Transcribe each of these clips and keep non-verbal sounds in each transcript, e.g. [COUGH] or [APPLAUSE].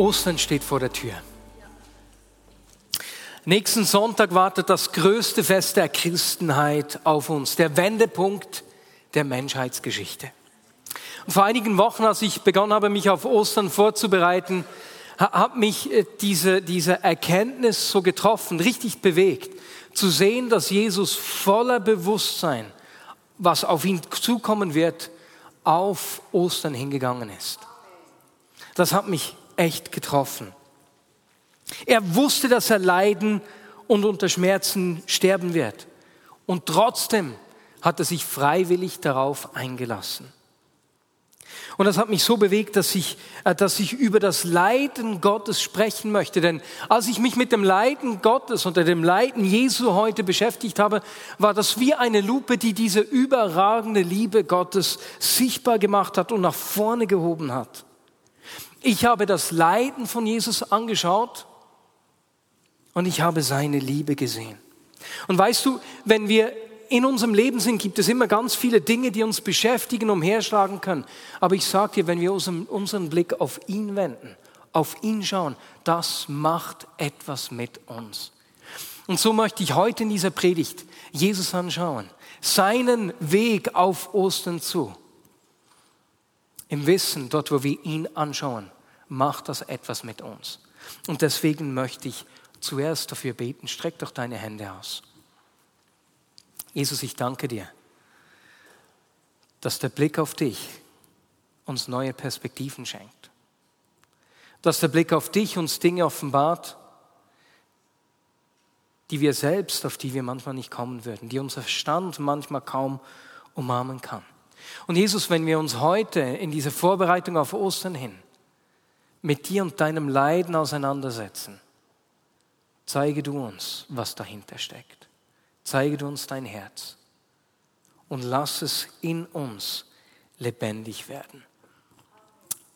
Ostern steht vor der Tür. Nächsten Sonntag wartet das größte Fest der Christenheit auf uns, der Wendepunkt der Menschheitsgeschichte. Und vor einigen Wochen, als ich begonnen habe, mich auf Ostern vorzubereiten, hat mich äh, diese, diese Erkenntnis so getroffen, richtig bewegt, zu sehen, dass Jesus voller Bewusstsein, was auf ihn zukommen wird, auf Ostern hingegangen ist. Das hat mich echt getroffen. Er wusste, dass er leiden und unter Schmerzen sterben wird. Und trotzdem hat er sich freiwillig darauf eingelassen. Und das hat mich so bewegt, dass ich, äh, dass ich über das Leiden Gottes sprechen möchte. Denn als ich mich mit dem Leiden Gottes oder dem Leiden Jesu heute beschäftigt habe, war das wie eine Lupe, die diese überragende Liebe Gottes sichtbar gemacht hat und nach vorne gehoben hat. Ich habe das Leiden von Jesus angeschaut und ich habe seine Liebe gesehen. Und weißt du, wenn wir in unserem Leben sind, gibt es immer ganz viele Dinge, die uns beschäftigen, umherschlagen können. Aber ich sage dir, wenn wir unseren Blick auf ihn wenden, auf ihn schauen, das macht etwas mit uns. Und so möchte ich heute in dieser Predigt Jesus anschauen, seinen Weg auf Ostern zu. Im Wissen, dort wo wir ihn anschauen, macht das etwas mit uns. Und deswegen möchte ich zuerst dafür beten. Streck doch deine Hände aus. Jesus, ich danke dir, dass der Blick auf dich uns neue Perspektiven schenkt. Dass der Blick auf dich uns Dinge offenbart, die wir selbst, auf die wir manchmal nicht kommen würden, die unser Verstand manchmal kaum umarmen kann. Und Jesus, wenn wir uns heute in dieser Vorbereitung auf Ostern hin mit dir und deinem Leiden auseinandersetzen, zeige du uns, was dahinter steckt. Zeige du uns dein Herz und lass es in uns lebendig werden.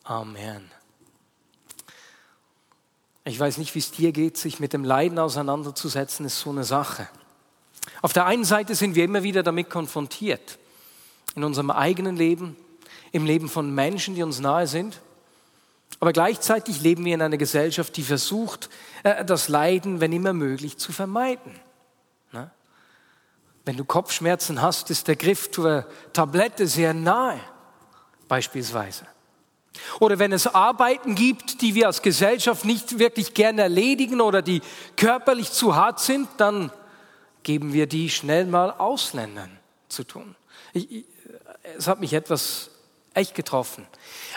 Amen. Ich weiß nicht, wie es dir geht, sich mit dem Leiden auseinanderzusetzen, ist so eine Sache. Auf der einen Seite sind wir immer wieder damit konfrontiert, in unserem eigenen Leben, im Leben von Menschen, die uns nahe sind. Aber gleichzeitig leben wir in einer Gesellschaft, die versucht, äh, das Leiden, wenn immer möglich, zu vermeiden. Wenn du Kopfschmerzen hast, ist der Griff zur Tablette sehr nahe, beispielsweise. Oder wenn es Arbeiten gibt, die wir als Gesellschaft nicht wirklich gerne erledigen oder die körperlich zu hart sind, dann geben wir die schnell mal Ausländern zu tun. Ich, es hat mich etwas echt getroffen.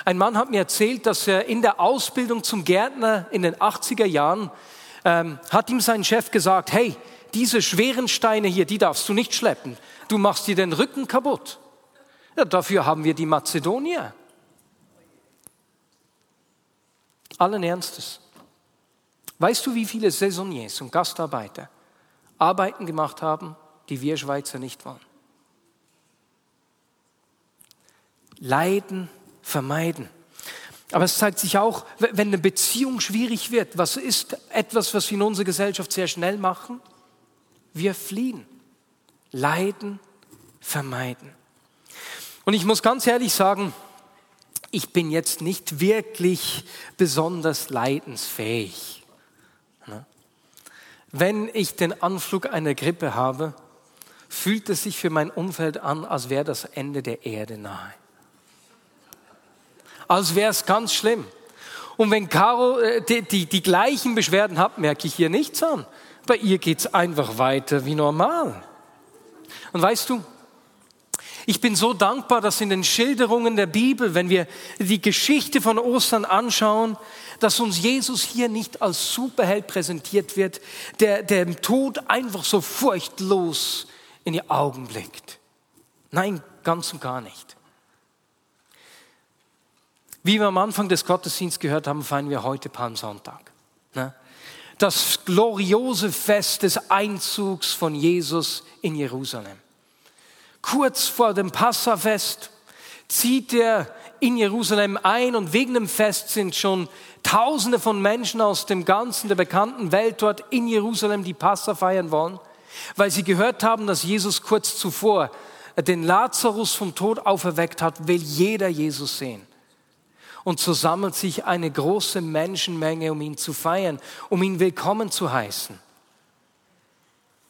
Ein Mann hat mir erzählt, dass er in der Ausbildung zum Gärtner in den 80er Jahren ähm, hat ihm sein Chef gesagt, hey, diese schweren Steine hier, die darfst du nicht schleppen. Du machst dir den Rücken kaputt. Ja, dafür haben wir die Mazedonier. Allen Ernstes. Weißt du, wie viele Saisonniers und Gastarbeiter Arbeiten gemacht haben, die wir Schweizer nicht wollen? Leiden vermeiden. Aber es zeigt sich auch, wenn eine Beziehung schwierig wird, was ist etwas, was wir in unserer Gesellschaft sehr schnell machen? Wir fliehen. Leiden, vermeiden. Und ich muss ganz ehrlich sagen, ich bin jetzt nicht wirklich besonders leidensfähig. Ne? Wenn ich den Anflug einer Grippe habe, fühlt es sich für mein Umfeld an, als wäre das Ende der Erde nahe. Als wäre es ganz schlimm. Und wenn Caro äh, die, die, die gleichen Beschwerden hat, merke ich hier nichts an. Bei ihr geht es einfach weiter wie normal. Und weißt du, ich bin so dankbar, dass in den Schilderungen der Bibel, wenn wir die Geschichte von Ostern anschauen, dass uns Jesus hier nicht als Superheld präsentiert wird, der, der dem Tod einfach so furchtlos in die Augen blickt. Nein, ganz und gar nicht. Wie wir am Anfang des Gottesdienstes gehört haben, feiern wir heute Palmsonntag. Ne? Das gloriose Fest des Einzugs von Jesus in Jerusalem. Kurz vor dem Passafest zieht er in Jerusalem ein und wegen dem Fest sind schon Tausende von Menschen aus dem ganzen der bekannten Welt dort in Jerusalem, die Passa feiern wollen, weil sie gehört haben, dass Jesus kurz zuvor den Lazarus vom Tod auferweckt hat, will jeder Jesus sehen. Und so sammelt sich eine große Menschenmenge, um ihn zu feiern, um ihn willkommen zu heißen.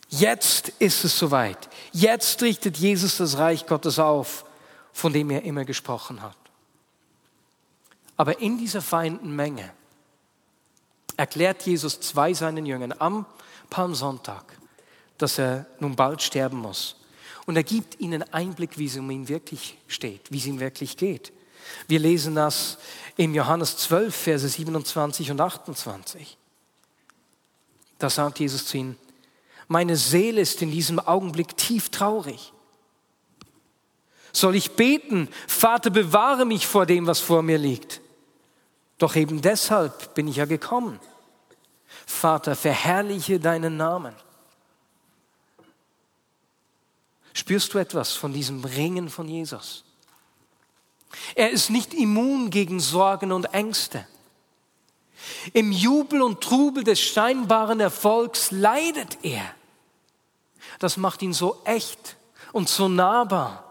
Jetzt ist es soweit. Jetzt richtet Jesus das Reich Gottes auf, von dem er immer gesprochen hat. Aber in dieser feinden Menge erklärt Jesus zwei seinen Jüngern am Palmsonntag, dass er nun bald sterben muss. Und er gibt ihnen Einblick, wie es um ihn wirklich steht, wie es ihm wirklich geht. Wir lesen das im Johannes 12, Verse 27 und 28. Da sagt Jesus zu ihnen, meine Seele ist in diesem Augenblick tief traurig. Soll ich beten, Vater, bewahre mich vor dem, was vor mir liegt? Doch eben deshalb bin ich ja gekommen. Vater, verherrliche deinen Namen. Spürst du etwas von diesem Ringen von Jesus? Er ist nicht immun gegen Sorgen und Ängste. Im Jubel und Trubel des scheinbaren Erfolgs leidet er. Das macht ihn so echt und so nahbar.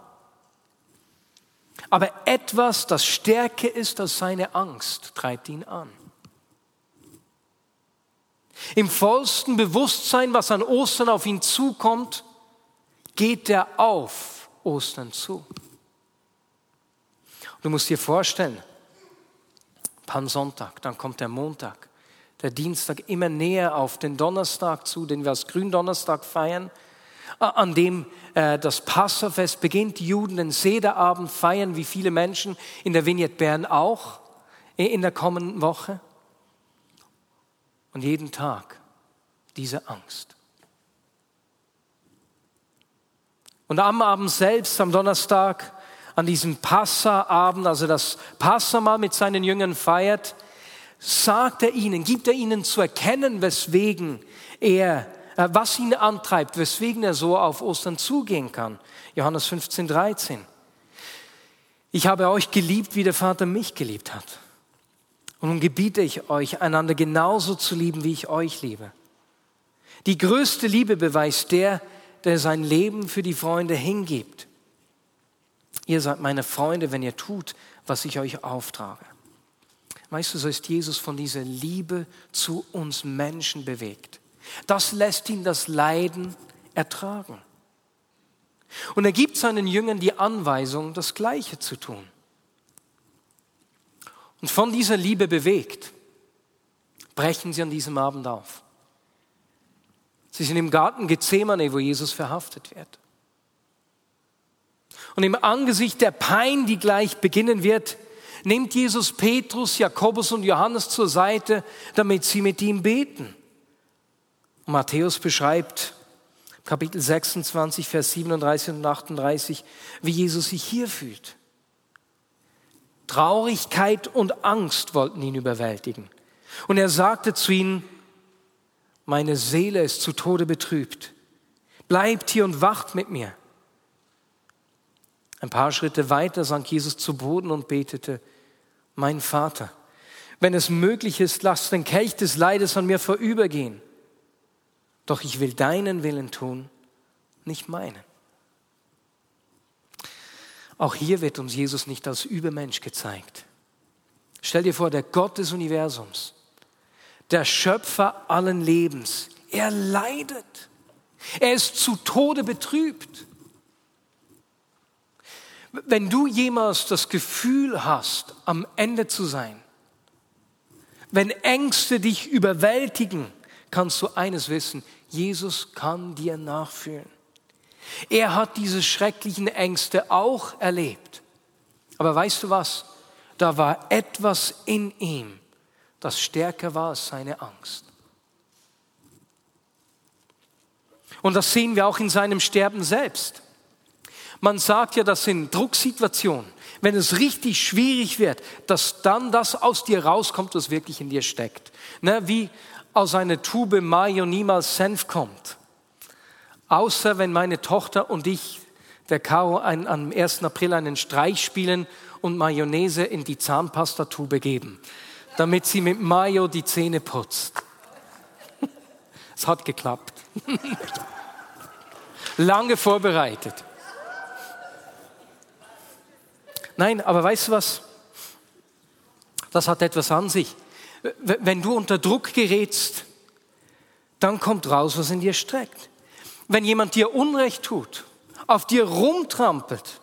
Aber etwas, das stärker ist als seine Angst, treibt ihn an. Im vollsten Bewusstsein, was an Ostern auf ihn zukommt, geht er auf Ostern zu. Du musst dir vorstellen, Palmsonntag, dann kommt der Montag, der Dienstag immer näher auf den Donnerstag zu, den wir als Gründonnerstag feiern, an dem äh, das Passafest beginnt. Die Juden den Sederabend feiern, wie viele Menschen in der Vignette Bern auch in der kommenden Woche. Und jeden Tag diese Angst. Und am Abend selbst, am Donnerstag, an diesem Passaabend, also das Passamal mit seinen Jüngern feiert, sagt er ihnen, gibt er ihnen zu erkennen, weswegen er, äh, was ihn antreibt, weswegen er so auf Ostern zugehen kann. Johannes 15, 13. Ich habe euch geliebt, wie der Vater mich geliebt hat. Und nun gebiete ich euch, einander genauso zu lieben, wie ich euch liebe. Die größte Liebe beweist der, der sein Leben für die Freunde hingibt. Ihr seid meine Freunde, wenn ihr tut, was ich euch auftrage. Weißt du, so ist Jesus von dieser Liebe zu uns Menschen bewegt. Das lässt ihn das Leiden ertragen. Und er gibt seinen Jüngern die Anweisung, das Gleiche zu tun. Und von dieser Liebe bewegt, brechen sie an diesem Abend auf. Sie sind im Garten Gethsemane, wo Jesus verhaftet wird. Und im Angesicht der Pein, die gleich beginnen wird, nimmt Jesus Petrus, Jakobus und Johannes zur Seite, damit sie mit ihm beten. Und Matthäus beschreibt Kapitel 26, Vers 37 und 38, wie Jesus sich hier fühlt. Traurigkeit und Angst wollten ihn überwältigen. Und er sagte zu ihnen, meine Seele ist zu Tode betrübt. Bleibt hier und wacht mit mir. Ein paar Schritte weiter sank Jesus zu Boden und betete, mein Vater, wenn es möglich ist, lass den Kelch des Leides an mir vorübergehen. Doch ich will deinen Willen tun, nicht meinen. Auch hier wird uns Jesus nicht als Übermensch gezeigt. Stell dir vor, der Gott des Universums, der Schöpfer allen Lebens, er leidet. Er ist zu Tode betrübt. Wenn du jemals das Gefühl hast, am Ende zu sein, wenn Ängste dich überwältigen, kannst du eines wissen, Jesus kann dir nachfühlen. Er hat diese schrecklichen Ängste auch erlebt. Aber weißt du was? Da war etwas in ihm, das stärker war als seine Angst. Und das sehen wir auch in seinem Sterben selbst. Man sagt ja, dass in Drucksituationen, wenn es richtig schwierig wird, dass dann das aus dir rauskommt, was wirklich in dir steckt. Ne, wie aus einer Tube Mayo niemals Senf kommt. Außer wenn meine Tochter und ich, der Caro, ein, am 1. April einen Streich spielen und Mayonnaise in die Zahnpastatube geben, damit sie mit Mayo die Zähne putzt. [LAUGHS] Es hat geklappt. [LAUGHS] Lange vorbereitet. Nein, aber weißt du was? Das hat etwas an sich. Wenn du unter Druck gerätst, dann kommt raus, was in dir steckt. Wenn jemand dir Unrecht tut, auf dir rumtrampelt,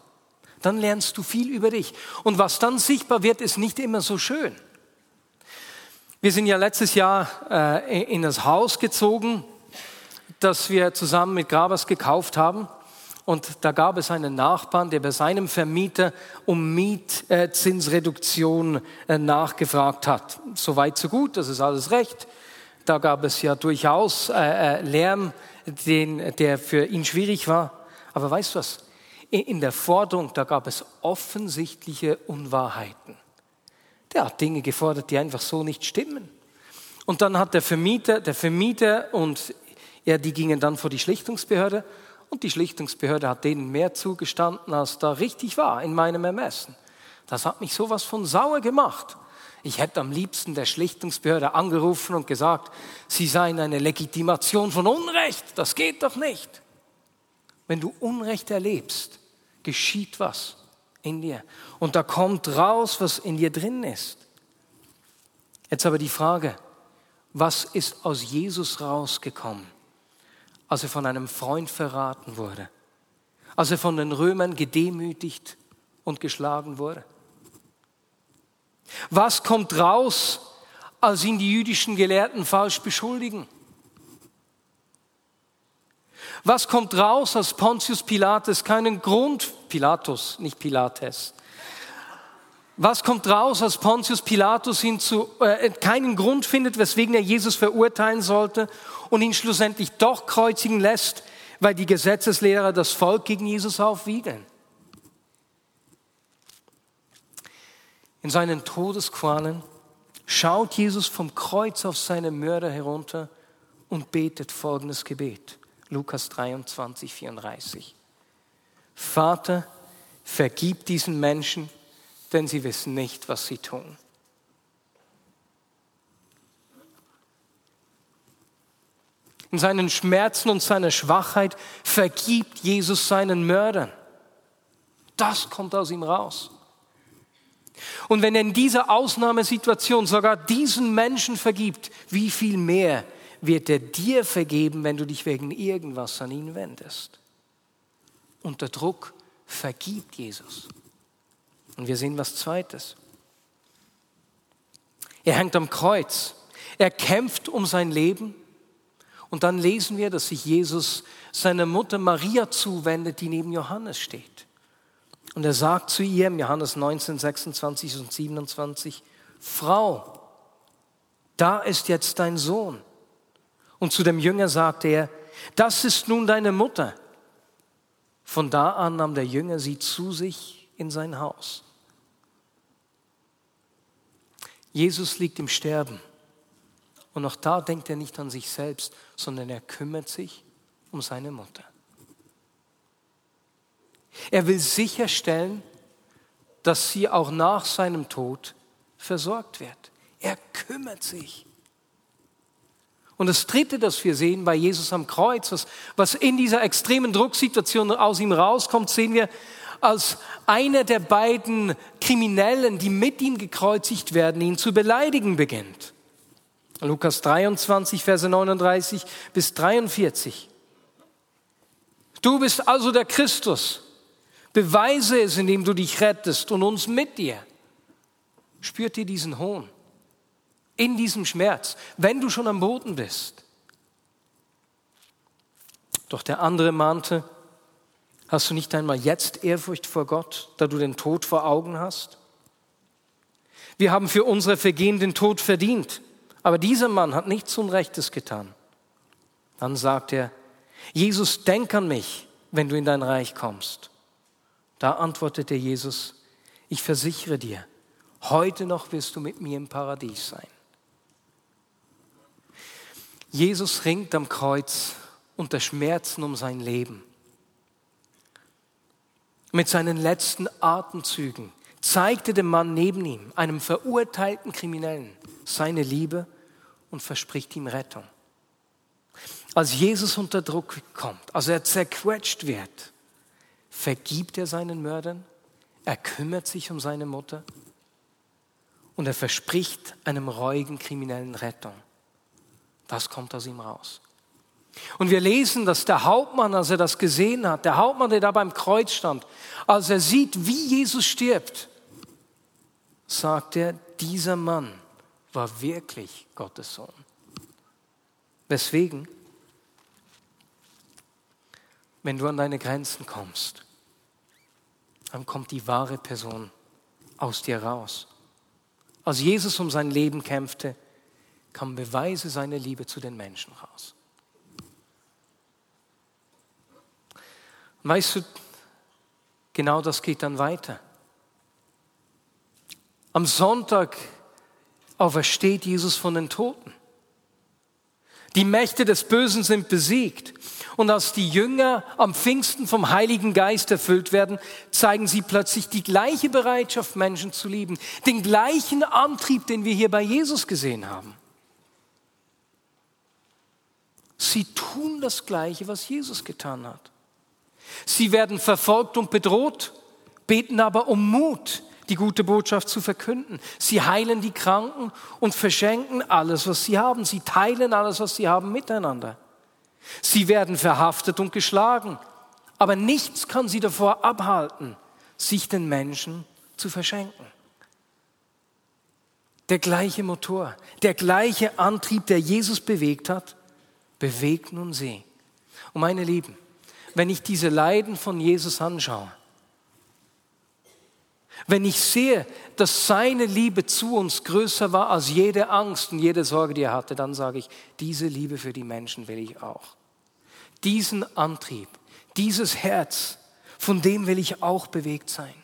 dann lernst du viel über dich. Und was dann sichtbar wird, ist nicht immer so schön. Wir sind ja letztes Jahr äh, in das Haus gezogen, das wir zusammen mit Grabers gekauft haben. Und da gab es einen Nachbarn, der bei seinem Vermieter um Mietzinsreduktion äh, nachgefragt hat. So weit, so gut, das ist alles recht. Da gab es ja durchaus äh, äh, Lärm, den, der für ihn schwierig war. Aber weißt du was? In der Forderung, da gab es offensichtliche Unwahrheiten. Der hat Dinge gefordert, die einfach so nicht stimmen. Und dann hat der Vermieter, der Vermieter und er, die gingen dann vor die Schlichtungsbehörde und die Schlichtungsbehörde hat denen mehr zugestanden, als da richtig war in meinem Ermessen. Das hat mich sowas von sauer gemacht. Ich hätte am liebsten der Schlichtungsbehörde angerufen und gesagt, sie seien eine Legitimation von Unrecht. Das geht doch nicht. Wenn du Unrecht erlebst, geschieht was in dir. Und da kommt raus, was in dir drin ist. Jetzt aber die Frage, was ist aus Jesus rausgekommen? Als er von einem Freund verraten wurde, als er von den Römern gedemütigt und geschlagen wurde? Was kommt raus, als ihn die jüdischen Gelehrten falsch beschuldigen? Was kommt raus, als Pontius Pilatus keinen Grund, Pilatus, nicht Pilates, was kommt raus, als Pontius Pilatus ihn zu, äh, keinen Grund findet, weswegen er Jesus verurteilen sollte und ihn schlussendlich doch kreuzigen lässt, weil die Gesetzeslehrer das Volk gegen Jesus aufwiegeln? In seinen Todesqualen schaut Jesus vom Kreuz auf seine Mörder herunter und betet folgendes Gebet. Lukas 23, 34. Vater, vergib diesen Menschen, denn sie wissen nicht, was sie tun. In seinen Schmerzen und seiner Schwachheit vergibt Jesus seinen Mördern. Das kommt aus ihm raus. Und wenn er in dieser Ausnahmesituation sogar diesen Menschen vergibt, wie viel mehr wird er dir vergeben, wenn du dich wegen irgendwas an ihn wendest? Unter Druck vergibt Jesus. Und wir sehen was Zweites. Er hängt am Kreuz. Er kämpft um sein Leben. Und dann lesen wir, dass sich Jesus seiner Mutter Maria zuwendet, die neben Johannes steht. Und er sagt zu ihr im Johannes 19, 26 und 27, Frau, da ist jetzt dein Sohn. Und zu dem Jünger sagte er, das ist nun deine Mutter. Von da an nahm der Jünger sie zu sich in sein Haus. Jesus liegt im Sterben. Und auch da denkt er nicht an sich selbst, sondern er kümmert sich um seine Mutter. Er will sicherstellen, dass sie auch nach seinem Tod versorgt wird. Er kümmert sich. Und das Dritte, das wir sehen bei Jesus am Kreuz, was, in dieser extremen Drucksituation aus ihm rauskommt, sehen wir, als einer der beiden Kriminellen, die mit ihm gekreuzigt werden, ihn zu beleidigen beginnt. Lukas 23, Verse 39 bis 43. Du bist also der Christus. Beweise es, indem du dich rettest und uns mit dir. Spürt ihr diesen Hohn? In diesem Schmerz, wenn du schon am Boden bist. Doch der andere mahnte, Hast du nicht einmal jetzt Ehrfurcht vor Gott, da du den Tod vor Augen hast? Wir haben für unsere Vergehen den Tod verdient, aber dieser Mann hat nichts Unrechtes getan. Dann sagt er, Jesus, denk an mich, wenn du in dein Reich kommst. Da antwortete Jesus, ich versichere dir, heute noch wirst du mit mir im Paradies sein. Jesus ringt am Kreuz unter Schmerzen um sein Leben. Mit seinen letzten Atemzügen zeigte dem Mann neben ihm, einem verurteilten Kriminellen, seine Liebe und verspricht ihm Rettung. Als Jesus unter Druck kommt, als er zerquetscht wird, vergibt er seinen Mördern, er kümmert sich um seine Mutter und er verspricht einem reuigen Kriminellen Rettung. Das kommt aus ihm raus. Und wir lesen, dass der Hauptmann, als er das gesehen hat, der Hauptmann, der da beim Kreuz stand, als er sieht, wie Jesus stirbt, sagt er, dieser Mann war wirklich Gottes Sohn. Weswegen? Wenn du an deine Grenzen kommst, dann kommt die wahre Person aus dir raus. Als Jesus um sein Leben kämpfte, kamen Beweise seiner Liebe zu den Menschen raus. Weißt du, genau das geht dann weiter. Am Sonntag aufersteht Jesus von den Toten. Die Mächte des Bösen sind besiegt. Und als die Jünger am Pfingsten vom Heiligen Geist erfüllt werden, zeigen sie plötzlich die gleiche Bereitschaft, Menschen zu lieben, den gleichen Antrieb, den wir hier bei Jesus gesehen haben. Sie tun das Gleiche, was Jesus getan hat. Sie werden verfolgt und bedroht, beten aber um Mut, die gute Botschaft zu verkünden. Sie heilen die Kranken und verschenken alles, was sie haben. Sie teilen alles, was sie haben, miteinander. Sie werden verhaftet und geschlagen, aber nichts kann sie davor abhalten, sich den Menschen zu verschenken. Der gleiche Motor, der gleiche Antrieb, der Jesus bewegt hat, bewegt nun sie. Und meine Lieben, wenn ich diese Leiden von Jesus anschaue, wenn ich sehe, dass seine Liebe zu uns größer war als jede Angst und jede Sorge, die er hatte, dann sage ich, diese Liebe für die Menschen will ich auch. Diesen Antrieb, dieses Herz, von dem will ich auch bewegt sein.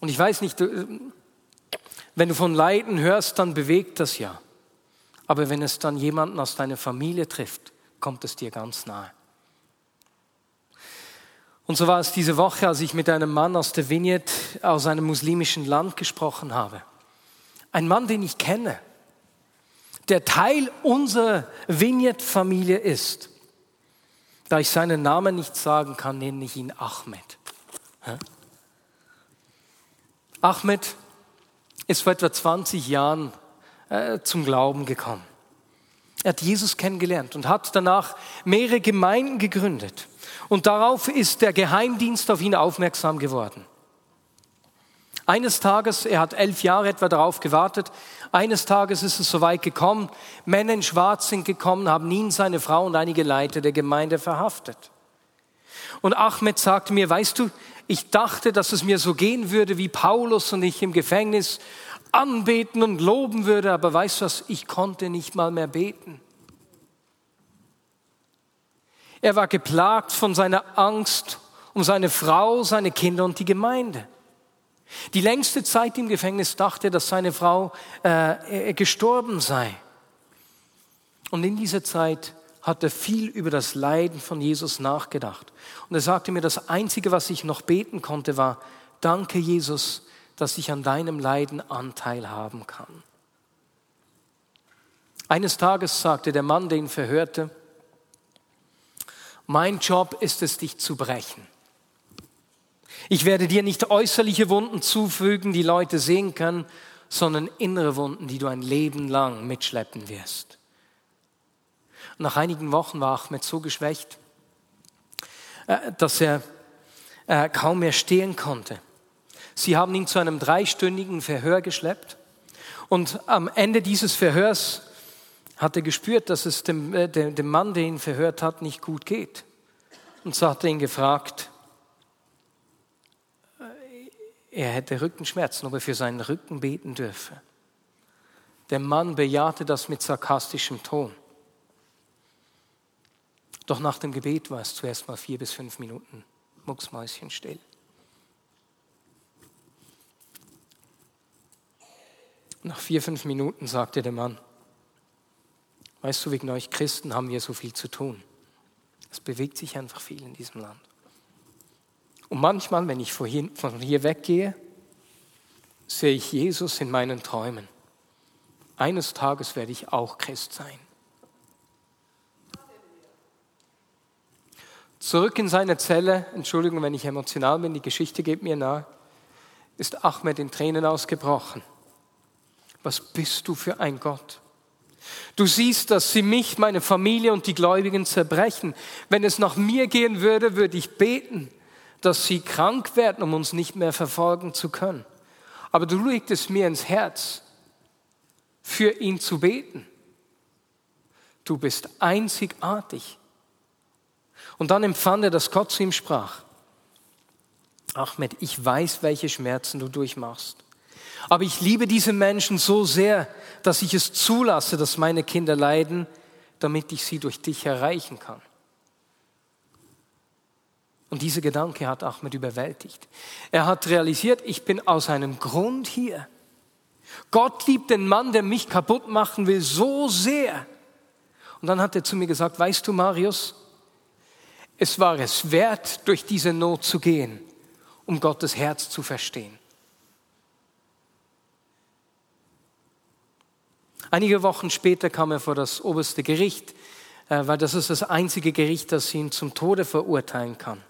Und ich weiß nicht, wenn du von Leiden hörst, dann bewegt das ja. Aber wenn es dann jemanden aus deiner Familie trifft, kommt es dir ganz nahe. Und so war es diese Woche, als ich mit einem Mann aus der Vignette aus einem muslimischen Land gesprochen habe. Ein Mann, den ich kenne, der Teil unserer Vignette-Familie ist. Da ich seinen Namen nicht sagen kann, nenne ich ihn Ahmed. Ahmed ist vor etwa 20 Jahren äh, zum Glauben gekommen. Er hat Jesus kennengelernt und hat danach mehrere Gemeinden gegründet. Und darauf ist der Geheimdienst auf ihn aufmerksam geworden. Eines Tages, er hat elf Jahre etwa darauf gewartet, eines Tages ist es soweit gekommen, Männer in Schwarz sind gekommen, haben ihn, seine Frau und einige Leiter der Gemeinde verhaftet. Und Ahmed sagte mir, weißt du, ich dachte, dass es mir so gehen würde wie Paulus und ich im Gefängnis anbeten und loben würde, aber weißt du was, ich konnte nicht mal mehr beten. Er war geplagt von seiner Angst um seine Frau, seine Kinder und die Gemeinde. Die längste Zeit im Gefängnis dachte dass seine Frau äh, gestorben sei. Und in dieser Zeit hat er viel über das Leiden von Jesus nachgedacht. Und er sagte mir, das Einzige, was ich noch beten konnte, war, danke Jesus, dass ich an deinem Leiden Anteil haben kann. Eines Tages sagte der Mann, der ihn verhörte, mein Job ist es, dich zu brechen. Ich werde dir nicht äußerliche Wunden zufügen, die Leute sehen können, sondern innere Wunden, die du ein Leben lang mitschleppen wirst. nach einigen Wochen war Ahmed so geschwächt, äh, dass er äh, kaum mehr stehen konnte. Sie haben ihn zu einem dreistündigen Verhör geschleppt und am Ende dieses Verhörs hat er gespürt, dass es dem, äh, dem Mann, der ihn verhört hat, nicht gut geht. Und so hat er ihn gefragt, äh, er hätte Rückenschmerzen, ob er für seinen Rücken beten dürfe. Der Mann bejahte das mit sarkastischem Ton. Doch nach dem Gebet war es zuerst mal vier bis fünf Minuten mucksmäuschen still. Nach vier, fünf Minuten sagte der Mann, weißt du, wegen euch Christen haben wir so viel zu tun. Es bewegt sich einfach viel in diesem Land. Und manchmal, wenn ich von hier weggehe, sehe ich Jesus in meinen Träumen. Eines Tages werde ich auch Christ sein. Zurück in seine Zelle, Entschuldigung, wenn ich emotional bin, die Geschichte geht mir nahe, ist Ahmed in Tränen ausgebrochen. Was bist du für ein Gott? Du siehst, dass sie mich, meine Familie und die Gläubigen zerbrechen. Wenn es nach mir gehen würde, würde ich beten, dass sie krank werden, um uns nicht mehr verfolgen zu können. Aber du legst es mir ins Herz, für ihn zu beten. Du bist einzigartig. Und dann empfand er, dass Gott zu ihm sprach. Ahmed, ich weiß, welche Schmerzen du durchmachst. Aber ich liebe diese Menschen so sehr, dass ich es zulasse, dass meine Kinder leiden, damit ich sie durch dich erreichen kann. Und dieser Gedanke hat Ahmed überwältigt. Er hat realisiert, ich bin aus einem Grund hier. Gott liebt den Mann, der mich kaputt machen will, so sehr. Und dann hat er zu mir gesagt, weißt du, Marius, es war es wert, durch diese Not zu gehen, um Gottes Herz zu verstehen. Einige Wochen später kam er vor das oberste Gericht, äh, weil das ist das einzige Gericht, das ihn zum Tode verurteilen kann.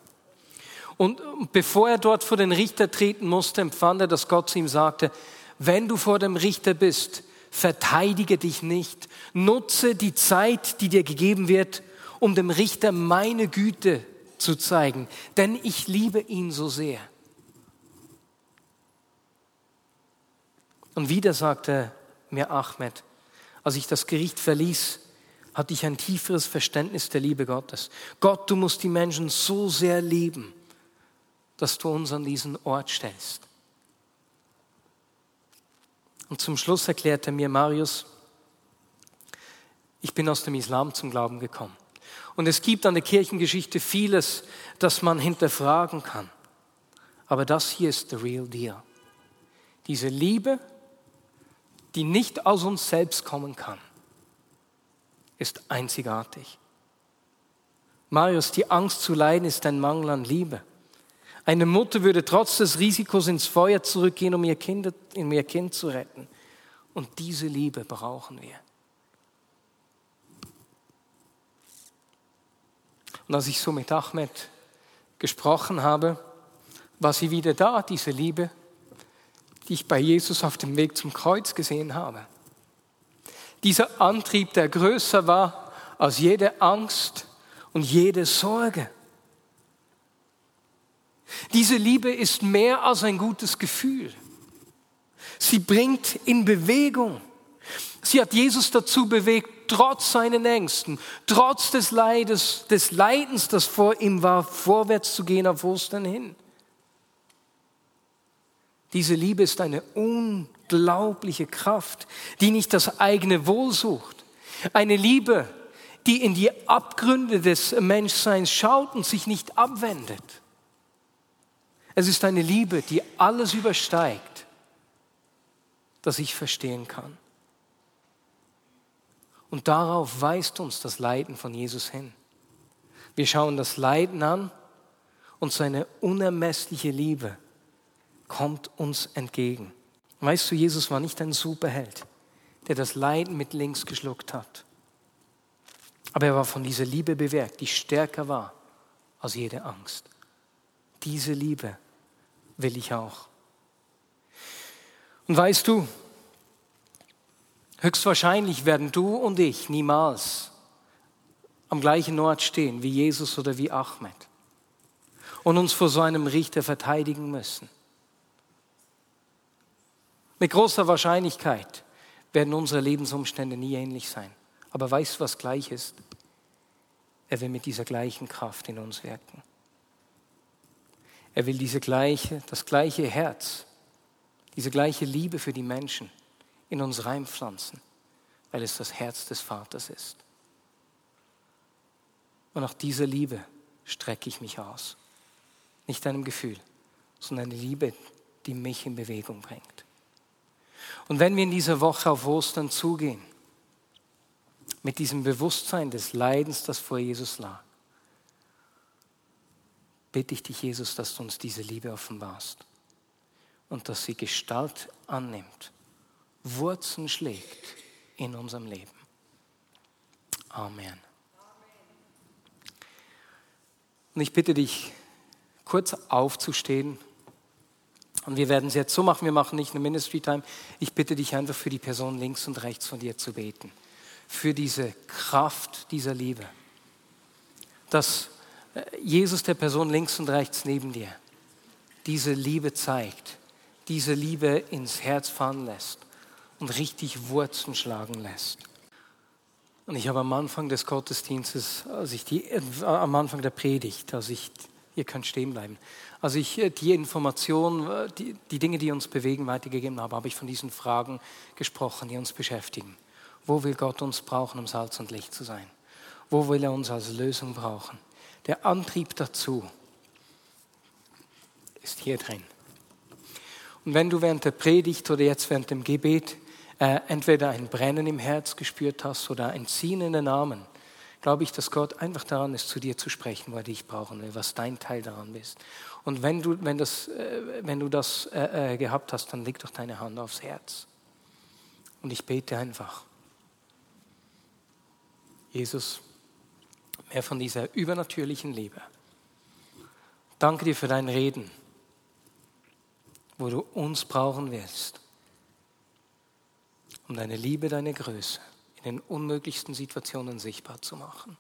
Und bevor er dort vor den Richter treten musste, empfand er, dass Gott zu ihm sagte, wenn du vor dem Richter bist, verteidige dich nicht, nutze die Zeit, die dir gegeben wird, um dem Richter meine Güte zu zeigen, denn ich liebe ihn so sehr. Und wieder sagte mir Ahmed, als ich das Gericht verließ, hatte ich ein tieferes Verständnis der Liebe Gottes. Gott, du musst die Menschen so sehr lieben, dass du uns an diesen Ort stellst. Und zum Schluss erklärte mir Marius, ich bin aus dem Islam zum Glauben gekommen. Und es gibt an der Kirchengeschichte vieles, das man hinterfragen kann. Aber das hier ist the real deal. Diese Liebe, die nicht aus uns selbst kommen kann, ist einzigartig. Marius, die Angst zu leiden ist ein Mangel an Liebe. Eine Mutter würde trotz des Risikos ins Feuer zurückgehen, um ihr Kind, um ihr kind zu retten. Und diese Liebe brauchen wir. Und als ich so mit Ahmed gesprochen habe, war sie wieder da, diese Liebe, die ich bei Jesus auf dem Weg zum Kreuz gesehen habe. Dieser Antrieb, der größer war als jede Angst und jede Sorge. Diese Liebe ist mehr als ein gutes Gefühl. Sie bringt in Bewegung. Sie hat Jesus dazu bewegt, trotz seinen Ängsten, trotz des Leides, des Leidens, das vor ihm war, vorwärts zu gehen auf Ostern hin. Diese Liebe ist eine unglaubliche Kraft, die nicht das eigene Wohl sucht. Eine Liebe, die in die Abgründe des Menschseins schaut und sich nicht abwendet. Es ist eine Liebe, die alles übersteigt, das ich verstehen kann. Und darauf weist uns das Leiden von Jesus hin. Wir schauen das Leiden an und seine unermessliche Liebe kommt uns entgegen. Weißt du, Jesus war nicht ein Superheld, der das Leiden mit links geschluckt hat. Aber er war von dieser Liebe bewirkt, die stärker war als jede Angst. Diese Liebe will ich auch. Und weißt du, höchstwahrscheinlich werden du und ich niemals am gleichen Ort stehen wie Jesus oder wie Ahmed und uns vor so einem Richter verteidigen müssen. Mit großer Wahrscheinlichkeit werden unsere Lebensumstände nie ähnlich sein. Aber weißt du, was gleich ist? Er will mit dieser gleichen Kraft in uns wirken. Er will diese gleiche, das gleiche Herz, diese gleiche Liebe für die Menschen in uns reinpflanzen, weil es das Herz des Vaters ist. Und nach dieser Liebe strecke ich mich aus. Nicht einem Gefühl, sondern eine Liebe, die mich in Bewegung bringt. Und wenn wir in dieser Woche auf Ostern zugehen, mit diesem Bewusstsein des Leidens, das vor Jesus lag, bitte ich dich, Jesus, dass du uns diese Liebe offenbarst und dass sie Gestalt annimmt, Wurzeln schlägt in unserem Leben. Amen. Und ich bitte dich, kurz aufzustehen. Und wir werden es jetzt so machen, wir machen nicht eine Ministry Time. Ich bitte dich einfach für die Person links und rechts von dir zu beten. Für diese Kraft dieser Liebe. Dass äh, Jesus der Person links und rechts neben dir diese Liebe zeigt, diese Liebe ins Herz fahren lässt und richtig Wurzeln schlagen lässt. Und ich habe am Anfang des Gottesdienstes, als ich die, äh, am Anfang der Predigt, als ich, ihr könnt stehen bleiben, als ich äh, die Informationen, äh, die, die Dinge, die uns bewegen, weitergegeben habe, habe ich von diesen Fragen gesprochen, die uns beschäftigen. Wo will Gott uns brauchen, um Salz und Licht zu sein? Wo will er uns als Lösung brauchen? Der Antrieb dazu ist hier drin. Und wenn du während der Predigt oder jetzt während dem Gebet äh, entweder ein Brennen im Herz gespürt hast oder ein Ziehen in den Armen, glaube ich, dass Gott einfach daran ist, zu dir zu sprechen, wo er dich brauchen will, was dein Teil daran ist. Und wenn du, wenn das, äh, wenn du das äh, äh, gehabt hast, dann leg doch deine Hand aufs Herz. Und ich bete einfach. Jesus, mehr von dieser übernatürlichen Liebe. Danke dir für dein Reden, wo du uns brauchen willst um deine Liebe, deine Größe in den unmöglichsten Situationen sichtbar zu machen.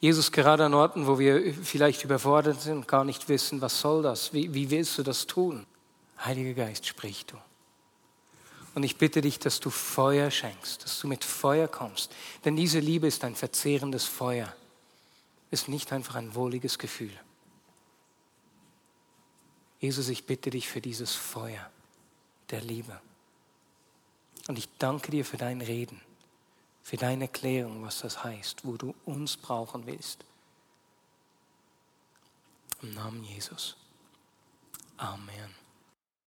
Jesus, gerade an Orten, wo wir vielleicht überfordert sind und gar nicht wissen, was soll das, wie, wie willst du das tun? Heiliger Geist, sprich du. Und ich bitte dich, dass du Feuer schenkst, dass du mit Feuer kommst. Denn diese Liebe ist ein verzehrendes Feuer, ist nicht einfach ein wohliges Gefühl. Jesus, ich bitte dich für dieses Feuer der Liebe. Und ich danke dir für dein Reden, für deine Erklärung, was das heißt, wo du uns brauchen willst. Im Namen Jesus. Amen.